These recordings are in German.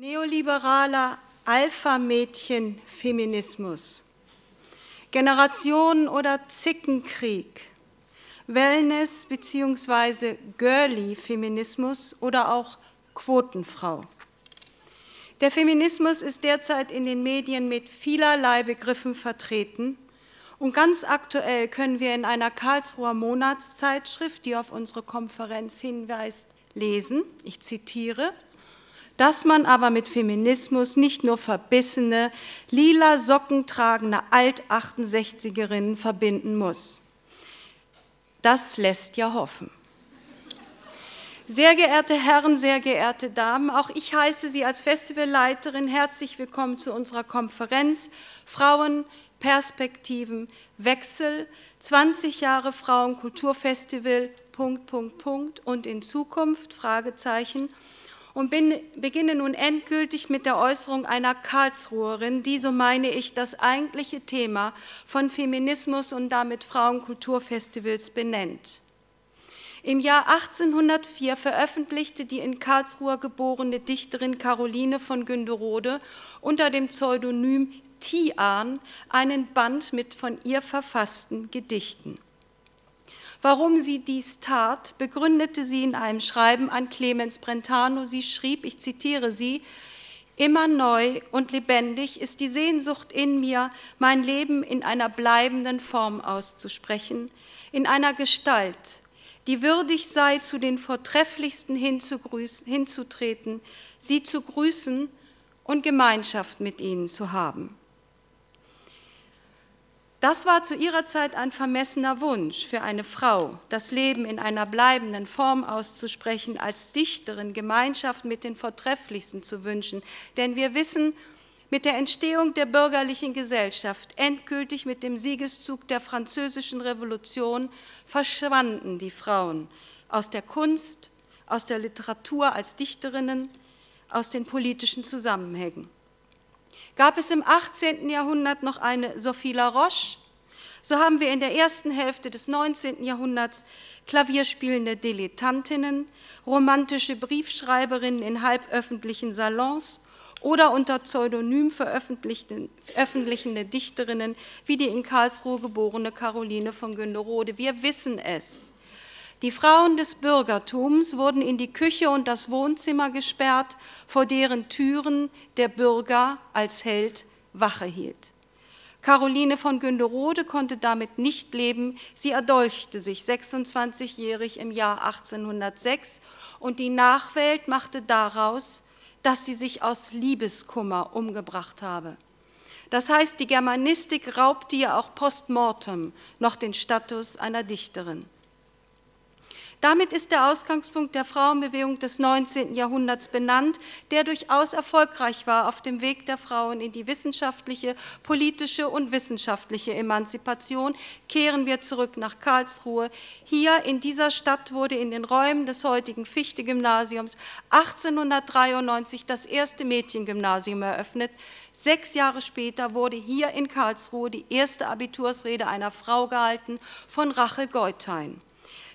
Neoliberaler Alpha-Mädchen-Feminismus, Generationen- oder Zickenkrieg, Wellness- bzw. Girly-Feminismus oder auch Quotenfrau. Der Feminismus ist derzeit in den Medien mit vielerlei Begriffen vertreten und ganz aktuell können wir in einer Karlsruher Monatszeitschrift, die auf unsere Konferenz hinweist, lesen, ich zitiere, dass man aber mit Feminismus nicht nur verbissene, lila Socken tragende Alt-68erinnen verbinden muss. Das lässt ja hoffen. Sehr geehrte Herren, sehr geehrte Damen, auch ich heiße Sie als Festivalleiterin herzlich willkommen zu unserer Konferenz Frauen, Perspektiven, Wechsel, 20 Jahre Frauenkulturfestival, Punkt, Punkt, Punkt und in Zukunft, Fragezeichen und bin, beginne nun endgültig mit der Äußerung einer Karlsruherin, die, so meine ich, das eigentliche Thema von Feminismus und damit Frauenkulturfestivals benennt. Im Jahr 1804 veröffentlichte die in Karlsruhe geborene Dichterin Caroline von Günderode unter dem Pseudonym Tian einen Band mit von ihr verfassten Gedichten. Warum sie dies tat, begründete sie in einem Schreiben an Clemens Brentano. Sie schrieb, ich zitiere sie, Immer neu und lebendig ist die Sehnsucht in mir, mein Leben in einer bleibenden Form auszusprechen, in einer Gestalt, die würdig sei, zu den Vortrefflichsten hinzutreten, sie zu grüßen und Gemeinschaft mit ihnen zu haben. Das war zu ihrer Zeit ein vermessener Wunsch für eine Frau, das Leben in einer bleibenden Form auszusprechen, als Dichterin Gemeinschaft mit den Vortrefflichsten zu wünschen. Denn wir wissen, mit der Entstehung der bürgerlichen Gesellschaft, endgültig mit dem Siegeszug der französischen Revolution, verschwanden die Frauen aus der Kunst, aus der Literatur als Dichterinnen, aus den politischen Zusammenhängen. Gab es im 18. Jahrhundert noch eine Sophie Laroche, so haben wir in der ersten Hälfte des 19. Jahrhunderts klavierspielende Dilettantinnen, romantische Briefschreiberinnen in halböffentlichen Salons oder unter Pseudonym veröffentlichende Dichterinnen wie die in Karlsruhe geborene Caroline von Günderode. Wir wissen es. Die Frauen des Bürgertums wurden in die Küche und das Wohnzimmer gesperrt, vor deren Türen der Bürger als Held Wache hielt. Caroline von Günderode konnte damit nicht leben. Sie erdolchte sich 26-jährig im Jahr 1806 und die Nachwelt machte daraus, dass sie sich aus Liebeskummer umgebracht habe. Das heißt, die Germanistik raubte ihr auch postmortem noch den Status einer Dichterin. Damit ist der Ausgangspunkt der Frauenbewegung des 19. Jahrhunderts benannt, der durchaus erfolgreich war auf dem Weg der Frauen in die wissenschaftliche, politische und wissenschaftliche Emanzipation. Kehren wir zurück nach Karlsruhe. Hier in dieser Stadt wurde in den Räumen des heutigen Fichte-Gymnasiums 1893 das erste Mädchengymnasium eröffnet. Sechs Jahre später wurde hier in Karlsruhe die erste Abitursrede einer Frau gehalten von Rachel Geuthein.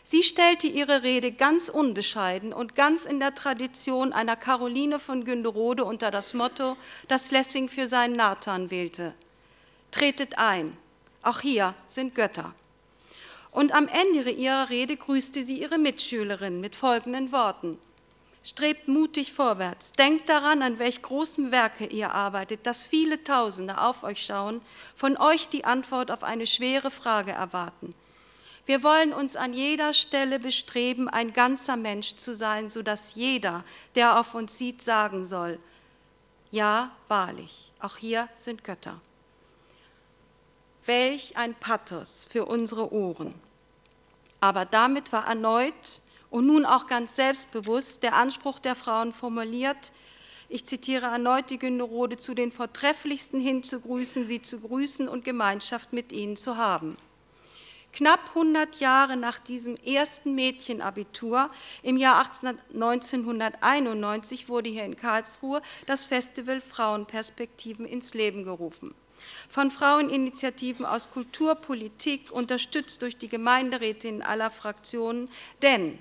Sie stellte ihre Rede ganz unbescheiden und ganz in der Tradition einer Caroline von Günderode unter das Motto, das Lessing für seinen Nathan wählte. Tretet ein, auch hier sind Götter. Und am Ende ihrer Rede grüßte sie ihre Mitschülerin mit folgenden Worten. Strebt mutig vorwärts, denkt daran, an welch großem Werke ihr arbeitet, dass viele Tausende auf euch schauen, von euch die Antwort auf eine schwere Frage erwarten. Wir wollen uns an jeder Stelle bestreben, ein ganzer Mensch zu sein, sodass jeder, der auf uns sieht, sagen soll, ja, wahrlich, auch hier sind Götter. Welch ein Pathos für unsere Ohren. Aber damit war erneut und nun auch ganz selbstbewusst der Anspruch der Frauen formuliert, ich zitiere erneut die Günderode, zu den Vortrefflichsten hinzugrüßen, sie zu grüßen und Gemeinschaft mit ihnen zu haben. Knapp 100 Jahre nach diesem ersten Mädchenabitur im Jahr 1991 wurde hier in Karlsruhe das Festival Frauenperspektiven ins Leben gerufen. Von Fraueninitiativen aus Kultur, Politik, unterstützt durch die Gemeinderätinnen aller Fraktionen, denn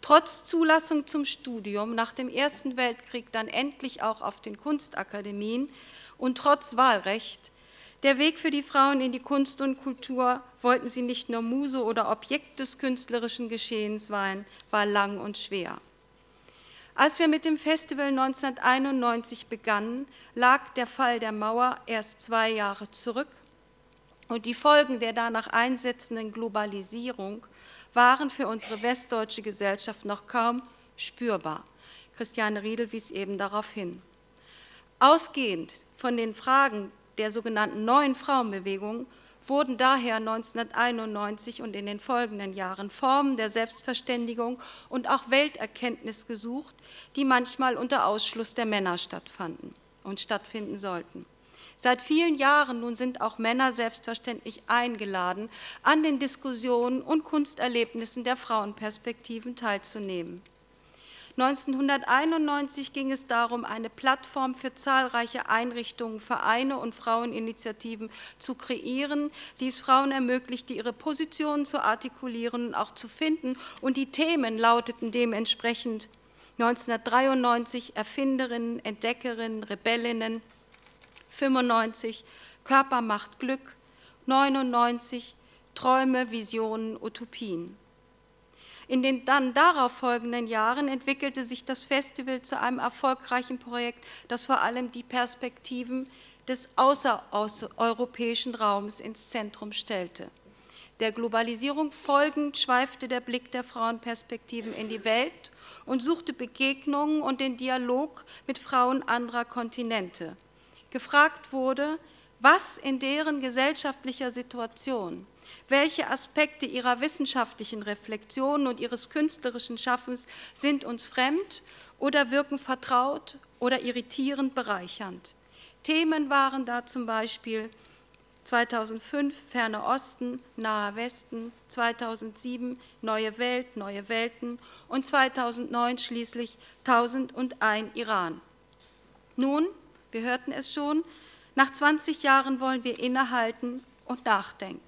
trotz Zulassung zum Studium nach dem Ersten Weltkrieg dann endlich auch auf den Kunstakademien und trotz Wahlrecht, der Weg für die Frauen in die Kunst und Kultur wollten sie nicht nur Muse oder Objekt des künstlerischen Geschehens sein, war lang und schwer. Als wir mit dem Festival 1991 begannen, lag der Fall der Mauer erst zwei Jahre zurück und die Folgen der danach einsetzenden Globalisierung waren für unsere westdeutsche Gesellschaft noch kaum spürbar. Christiane Riedel wies eben darauf hin. Ausgehend von den Fragen der sogenannten neuen Frauenbewegung wurden daher 1991 und in den folgenden Jahren Formen der Selbstverständigung und auch Welterkenntnis gesucht, die manchmal unter Ausschluss der Männer stattfanden und stattfinden sollten. Seit vielen Jahren nun sind auch Männer selbstverständlich eingeladen, an den Diskussionen und Kunsterlebnissen der Frauenperspektiven teilzunehmen. 1991 ging es darum, eine Plattform für zahlreiche Einrichtungen, Vereine und Fraueninitiativen zu kreieren, die es Frauen ermöglichte, ihre Positionen zu artikulieren und auch zu finden. Und die Themen lauteten dementsprechend 1993 Erfinderinnen, Entdeckerinnen, Rebellinnen, 95 Körper macht Glück, 99 Träume, Visionen, Utopien. In den dann darauf folgenden Jahren entwickelte sich das Festival zu einem erfolgreichen Projekt, das vor allem die Perspektiven des außereuropäischen Raums ins Zentrum stellte. Der Globalisierung folgend schweifte der Blick der Frauenperspektiven in die Welt und suchte Begegnungen und den Dialog mit Frauen anderer Kontinente. Gefragt wurde, was in deren gesellschaftlicher Situation welche Aspekte ihrer wissenschaftlichen Reflexion und ihres künstlerischen Schaffens sind uns fremd oder wirken vertraut oder irritierend bereichernd? Themen waren da zum Beispiel 2005 Ferne Osten, Nahe Westen, 2007 Neue Welt, Neue Welten und 2009 schließlich 1001 Iran. Nun, wir hörten es schon, nach 20 Jahren wollen wir innehalten und nachdenken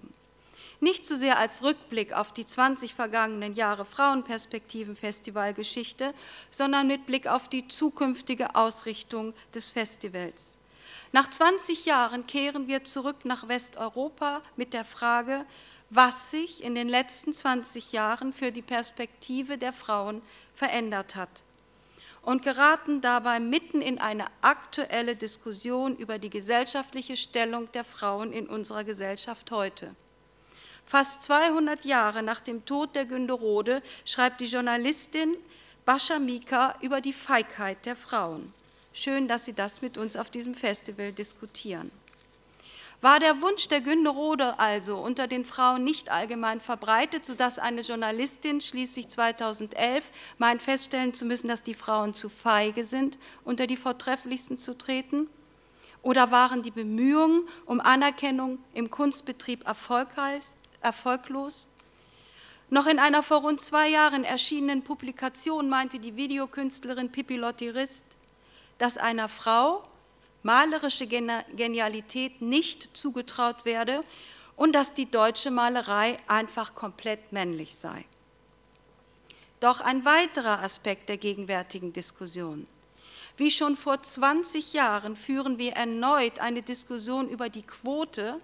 nicht so sehr als Rückblick auf die 20 vergangenen Jahre Frauenperspektiven-Festivalgeschichte, sondern mit Blick auf die zukünftige Ausrichtung des Festivals. Nach 20 Jahren kehren wir zurück nach Westeuropa mit der Frage, was sich in den letzten 20 Jahren für die Perspektive der Frauen verändert hat und geraten dabei mitten in eine aktuelle Diskussion über die gesellschaftliche Stellung der Frauen in unserer Gesellschaft heute. Fast 200 Jahre nach dem Tod der Günderode schreibt die Journalistin Bascha Mika über die Feigheit der Frauen. Schön, dass Sie das mit uns auf diesem Festival diskutieren. War der Wunsch der Günderode also unter den Frauen nicht allgemein verbreitet, sodass eine Journalistin schließlich 2011 meint feststellen zu müssen, dass die Frauen zu feige sind, unter die Vortrefflichsten zu treten? Oder waren die Bemühungen um Anerkennung im Kunstbetrieb erfolgreich, erfolglos. Noch in einer vor rund zwei Jahren erschienenen Publikation meinte die Videokünstlerin Pippi Lottirist, dass einer Frau malerische Genialität nicht zugetraut werde und dass die deutsche Malerei einfach komplett männlich sei. Doch ein weiterer Aspekt der gegenwärtigen Diskussion. Wie schon vor 20 Jahren führen wir erneut eine Diskussion über die Quote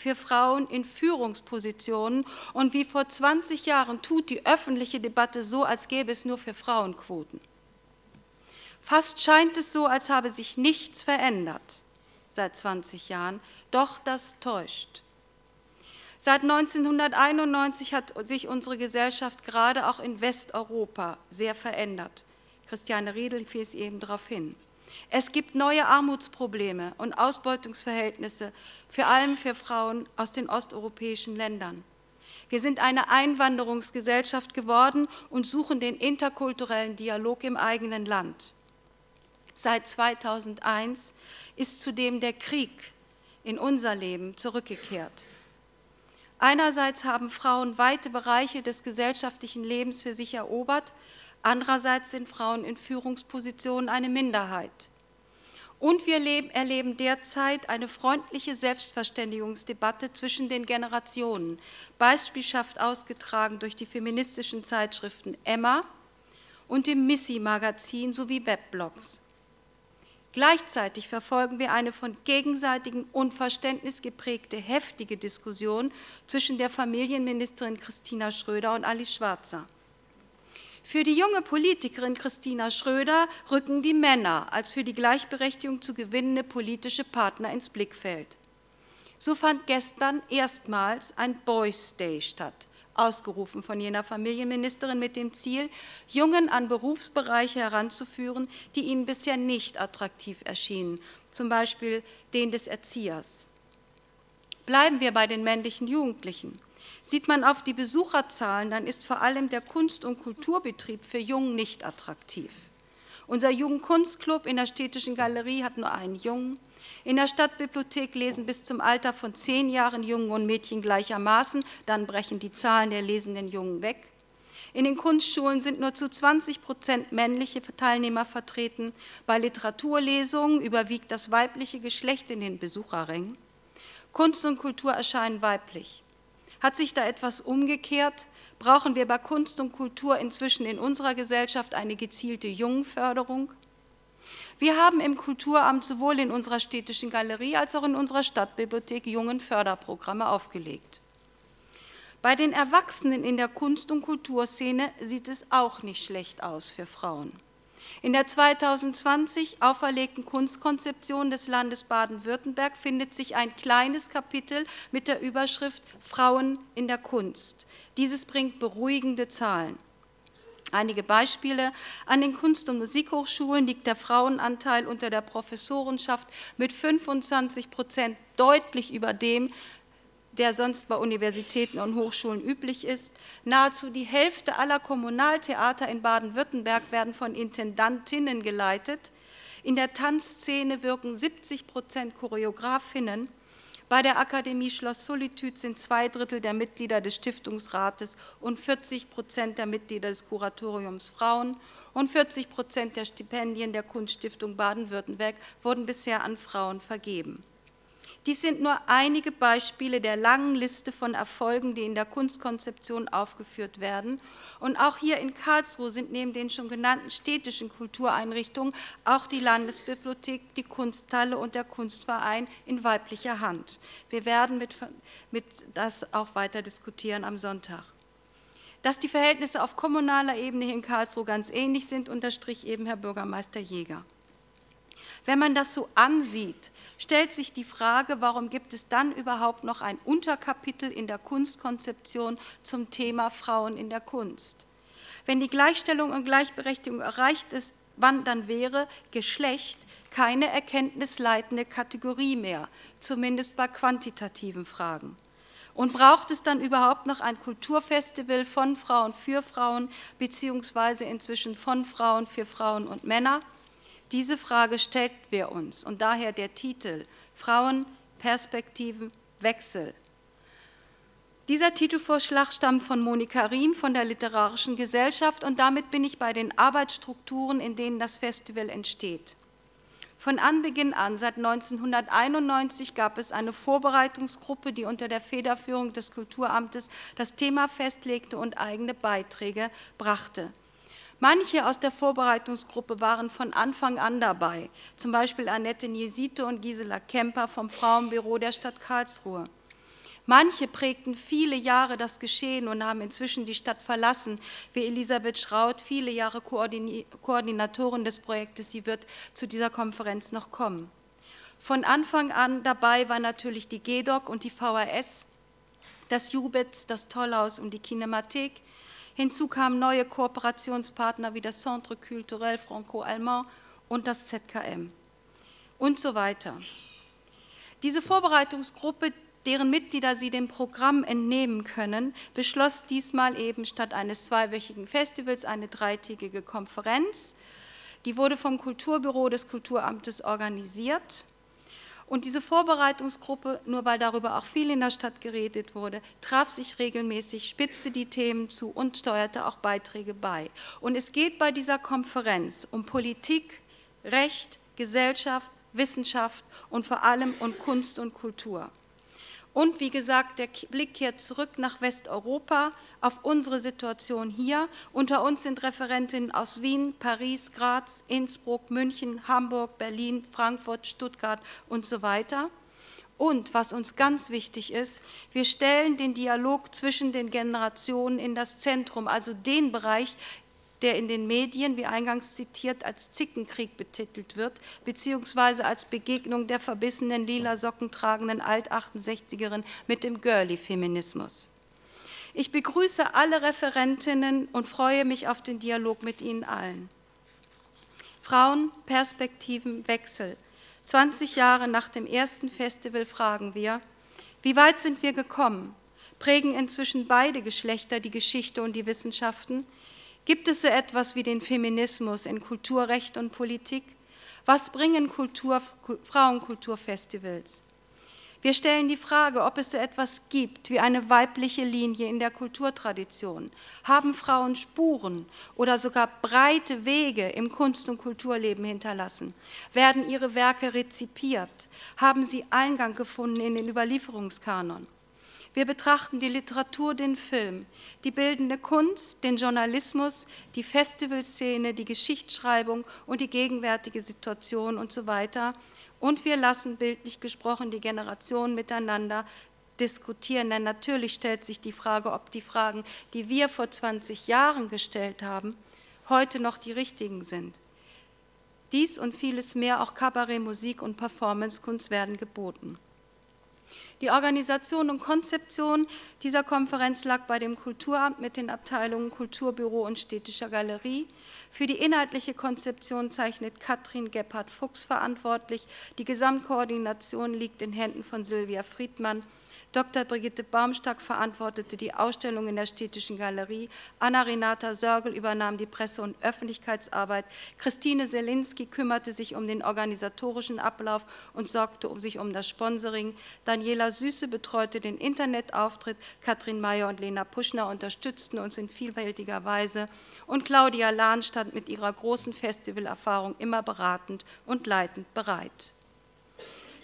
für Frauen in Führungspositionen und wie vor 20 Jahren tut die öffentliche Debatte so, als gäbe es nur für Frauenquoten. Fast scheint es so, als habe sich nichts verändert seit 20 Jahren, doch das täuscht. Seit 1991 hat sich unsere Gesellschaft gerade auch in Westeuropa sehr verändert. Christiane Riedel fiel eben darauf hin. Es gibt neue Armutsprobleme und Ausbeutungsverhältnisse, vor allem für Frauen aus den osteuropäischen Ländern. Wir sind eine Einwanderungsgesellschaft geworden und suchen den interkulturellen Dialog im eigenen Land. Seit 2001 ist zudem der Krieg in unser Leben zurückgekehrt. Einerseits haben Frauen weite Bereiche des gesellschaftlichen Lebens für sich erobert, Andererseits sind Frauen in Führungspositionen eine Minderheit. Und wir erleben derzeit eine freundliche Selbstverständigungsdebatte zwischen den Generationen, beispielhaft ausgetragen durch die feministischen Zeitschriften Emma und dem Missy-Magazin sowie Webblogs. Gleichzeitig verfolgen wir eine von gegenseitigem Unverständnis geprägte heftige Diskussion zwischen der Familienministerin Christina Schröder und Alice Schwarzer. Für die junge Politikerin Christina Schröder rücken die Männer als für die Gleichberechtigung zu gewinnende politische Partner ins Blickfeld. So fand gestern erstmals ein Boys Day statt, ausgerufen von jener Familienministerin mit dem Ziel, Jungen an Berufsbereiche heranzuführen, die ihnen bisher nicht attraktiv erschienen, zum Beispiel den des Erziehers. Bleiben wir bei den männlichen Jugendlichen. Sieht man auf die Besucherzahlen, dann ist vor allem der Kunst- und Kulturbetrieb für Jungen nicht attraktiv. Unser Jugendkunstclub in der Städtischen Galerie hat nur einen Jungen. In der Stadtbibliothek lesen bis zum Alter von zehn Jahren Jungen und Mädchen gleichermaßen, dann brechen die Zahlen der lesenden Jungen weg. In den Kunstschulen sind nur zu 20 Prozent männliche Teilnehmer vertreten. Bei Literaturlesungen überwiegt das weibliche Geschlecht in den Besucherrängen. Kunst und Kultur erscheinen weiblich. Hat sich da etwas umgekehrt? Brauchen wir bei Kunst und Kultur inzwischen in unserer Gesellschaft eine gezielte Jungenförderung? Wir haben im Kulturamt sowohl in unserer städtischen Galerie als auch in unserer Stadtbibliothek Jungenförderprogramme aufgelegt. Bei den Erwachsenen in der Kunst- und Kulturszene sieht es auch nicht schlecht aus für Frauen. In der 2020 auferlegten Kunstkonzeption des Landes Baden-Württemberg findet sich ein kleines Kapitel mit der Überschrift Frauen in der Kunst. Dieses bringt beruhigende Zahlen. Einige Beispiele. An den Kunst- und Musikhochschulen liegt der Frauenanteil unter der Professorenschaft mit 25 Prozent deutlich über dem der sonst bei Universitäten und Hochschulen üblich ist. Nahezu die Hälfte aller Kommunaltheater in Baden-Württemberg werden von Intendantinnen geleitet. In der Tanzszene wirken 70 Prozent Choreografinnen. Bei der Akademie Schloss Solitude sind zwei Drittel der Mitglieder des Stiftungsrates und 40 Prozent der Mitglieder des Kuratoriums Frauen und 40 Prozent der Stipendien der Kunststiftung Baden-Württemberg wurden bisher an Frauen vergeben. Dies sind nur einige Beispiele der langen Liste von Erfolgen, die in der Kunstkonzeption aufgeführt werden. Und auch hier in Karlsruhe sind neben den schon genannten städtischen Kultureinrichtungen auch die Landesbibliothek, die Kunsthalle und der Kunstverein in weiblicher Hand. Wir werden mit, mit das auch weiter diskutieren am Sonntag. Dass die Verhältnisse auf kommunaler Ebene hier in Karlsruhe ganz ähnlich sind, unterstrich eben Herr Bürgermeister Jäger. Wenn man das so ansieht, stellt sich die Frage, warum gibt es dann überhaupt noch ein Unterkapitel in der Kunstkonzeption zum Thema Frauen in der Kunst? Wenn die Gleichstellung und Gleichberechtigung erreicht ist, wann dann wäre Geschlecht keine erkenntnisleitende Kategorie mehr, zumindest bei quantitativen Fragen. Und braucht es dann überhaupt noch ein Kulturfestival von Frauen für Frauen, beziehungsweise inzwischen von Frauen für Frauen und Männer? Diese Frage stellt wir uns und daher der Titel Frauen, Perspektiven, Wechsel. Dieser Titelvorschlag stammt von Monika Riem von der Literarischen Gesellschaft und damit bin ich bei den Arbeitsstrukturen, in denen das Festival entsteht. Von Anbeginn an, seit 1991, gab es eine Vorbereitungsgruppe, die unter der Federführung des Kulturamtes das Thema festlegte und eigene Beiträge brachte. Manche aus der Vorbereitungsgruppe waren von Anfang an dabei, zum Beispiel Annette Niesite und Gisela Kemper vom Frauenbüro der Stadt Karlsruhe. Manche prägten viele Jahre das Geschehen und haben inzwischen die Stadt verlassen, wie Elisabeth Schraut, viele Jahre Koordinatorin des Projektes. Sie wird zu dieser Konferenz noch kommen. Von Anfang an dabei war natürlich die GEDOC und die VHS, das Jubitz, das Tollhaus und die Kinemathek, Hinzu kamen neue Kooperationspartner wie das Centre Culturel Franco-Allemand und das ZKM und so weiter. Diese Vorbereitungsgruppe, deren Mitglieder Sie dem Programm entnehmen können, beschloss diesmal eben statt eines zweiwöchigen Festivals eine dreitägige Konferenz. Die wurde vom Kulturbüro des Kulturamtes organisiert und diese Vorbereitungsgruppe, nur weil darüber auch viel in der Stadt geredet wurde, traf sich regelmäßig, spitzte die Themen zu und steuerte auch Beiträge bei. Und es geht bei dieser Konferenz um Politik, Recht, Gesellschaft, Wissenschaft und vor allem um Kunst und Kultur. Und wie gesagt, der Blick kehrt zurück nach Westeuropa, auf unsere Situation hier. Unter uns sind Referentinnen aus Wien, Paris, Graz, Innsbruck, München, Hamburg, Berlin, Frankfurt, Stuttgart und so weiter. Und was uns ganz wichtig ist, wir stellen den Dialog zwischen den Generationen in das Zentrum, also den Bereich, der in den Medien, wie eingangs zitiert, als Zickenkrieg betitelt wird, beziehungsweise als Begegnung der verbissenen lila Socken tragenden Alt-68erin mit dem Girly-Feminismus. Ich begrüße alle Referentinnen und freue mich auf den Dialog mit Ihnen allen. Frauen, Perspektiven, Wechsel. 20 Jahre nach dem ersten Festival fragen wir, wie weit sind wir gekommen? Prägen inzwischen beide Geschlechter die Geschichte und die Wissenschaften? Gibt es so etwas wie den Feminismus in Kulturrecht und Politik? Was bringen Kultur, Frauenkulturfestivals? Wir stellen die Frage, ob es so etwas gibt wie eine weibliche Linie in der Kulturtradition. Haben Frauen Spuren oder sogar breite Wege im Kunst- und Kulturleben hinterlassen? Werden ihre Werke rezipiert? Haben sie Eingang gefunden in den Überlieferungskanon? Wir betrachten die Literatur, den Film, die bildende Kunst, den Journalismus, die Festivalszene, die Geschichtsschreibung und die gegenwärtige Situation und so weiter. Und wir lassen bildlich gesprochen die Generationen miteinander diskutieren, denn natürlich stellt sich die Frage, ob die Fragen, die wir vor 20 Jahren gestellt haben, heute noch die richtigen sind. Dies und vieles mehr, auch Kabarett, Musik und Performancekunst werden geboten. Die Organisation und Konzeption dieser Konferenz lag bei dem Kulturamt mit den Abteilungen Kulturbüro und Städtischer Galerie. Für die inhaltliche Konzeption zeichnet Katrin Gebhardt-Fuchs verantwortlich. Die Gesamtkoordination liegt in Händen von Silvia Friedmann Dr. Brigitte Baumstark verantwortete die Ausstellung in der Städtischen Galerie, Anna-Renata Sörgel übernahm die Presse- und Öffentlichkeitsarbeit, Christine Selinski kümmerte sich um den organisatorischen Ablauf und sorgte um sich um das Sponsoring, Daniela Süße betreute den Internetauftritt, Katrin Mayer und Lena Puschner unterstützten uns in vielfältiger Weise und Claudia Lahn stand mit ihrer großen Festivalerfahrung immer beratend und leitend bereit.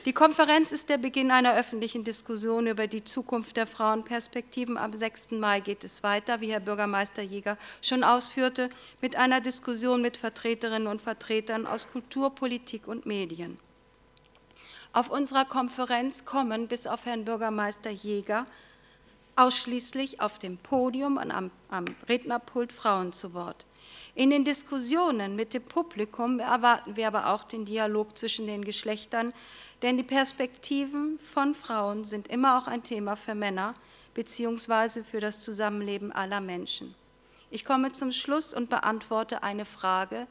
Die Konferenz ist der Beginn einer öffentlichen Diskussion über die Zukunft der Frauenperspektiven. Am 6. Mai geht es weiter, wie Herr Bürgermeister Jäger schon ausführte, mit einer Diskussion mit Vertreterinnen und Vertretern aus Kultur, Politik und Medien. Auf unserer Konferenz kommen bis auf Herrn Bürgermeister Jäger ausschließlich auf dem Podium und am, am Rednerpult Frauen zu Wort. In den Diskussionen mit dem Publikum erwarten wir aber auch den Dialog zwischen den Geschlechtern, denn die Perspektiven von Frauen sind immer auch ein Thema für Männer beziehungsweise für das Zusammenleben aller Menschen. Ich komme zum Schluss und beantworte eine Frage,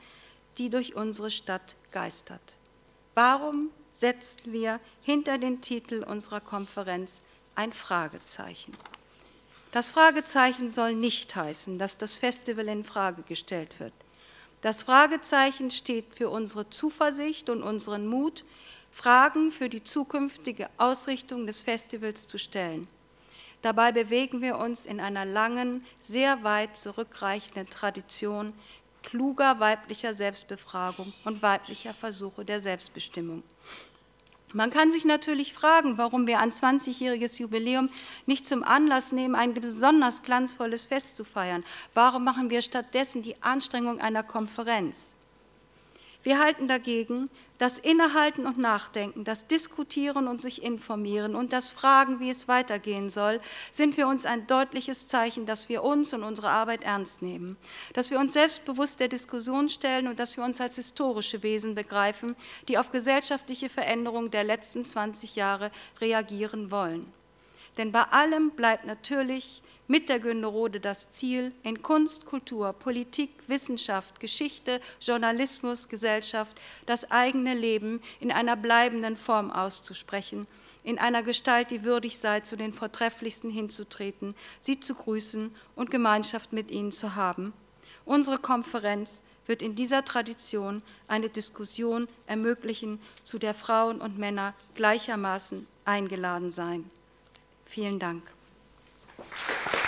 die durch unsere Stadt geistert. Warum setzen wir hinter den Titel unserer Konferenz ein Fragezeichen? Das Fragezeichen soll nicht heißen, dass das Festival in Frage gestellt wird. Das Fragezeichen steht für unsere Zuversicht und unseren Mut, Fragen für die zukünftige Ausrichtung des Festivals zu stellen. Dabei bewegen wir uns in einer langen, sehr weit zurückreichenden Tradition kluger weiblicher Selbstbefragung und weiblicher Versuche der Selbstbestimmung. Man kann sich natürlich fragen, warum wir ein 20-jähriges Jubiläum nicht zum Anlass nehmen, ein besonders glanzvolles Fest zu feiern. Warum machen wir stattdessen die Anstrengung einer Konferenz? Wir halten dagegen das Innehalten und Nachdenken, das Diskutieren und sich informieren und das Fragen, wie es weitergehen soll, sind für uns ein deutliches Zeichen, dass wir uns und unsere Arbeit ernst nehmen, dass wir uns selbstbewusst der Diskussion stellen und dass wir uns als historische Wesen begreifen, die auf gesellschaftliche Veränderungen der letzten 20 Jahre reagieren wollen. Denn bei allem bleibt natürlich mit der Günderode das Ziel, in Kunst, Kultur, Politik, Wissenschaft, Geschichte, Journalismus, Gesellschaft das eigene Leben in einer bleibenden Form auszusprechen, in einer Gestalt, die würdig sei, zu den Vortrefflichsten hinzutreten, sie zu grüßen und Gemeinschaft mit ihnen zu haben. Unsere Konferenz wird in dieser Tradition eine Diskussion ermöglichen, zu der Frauen und Männer gleichermaßen eingeladen sein. Vielen Dank. Thank you.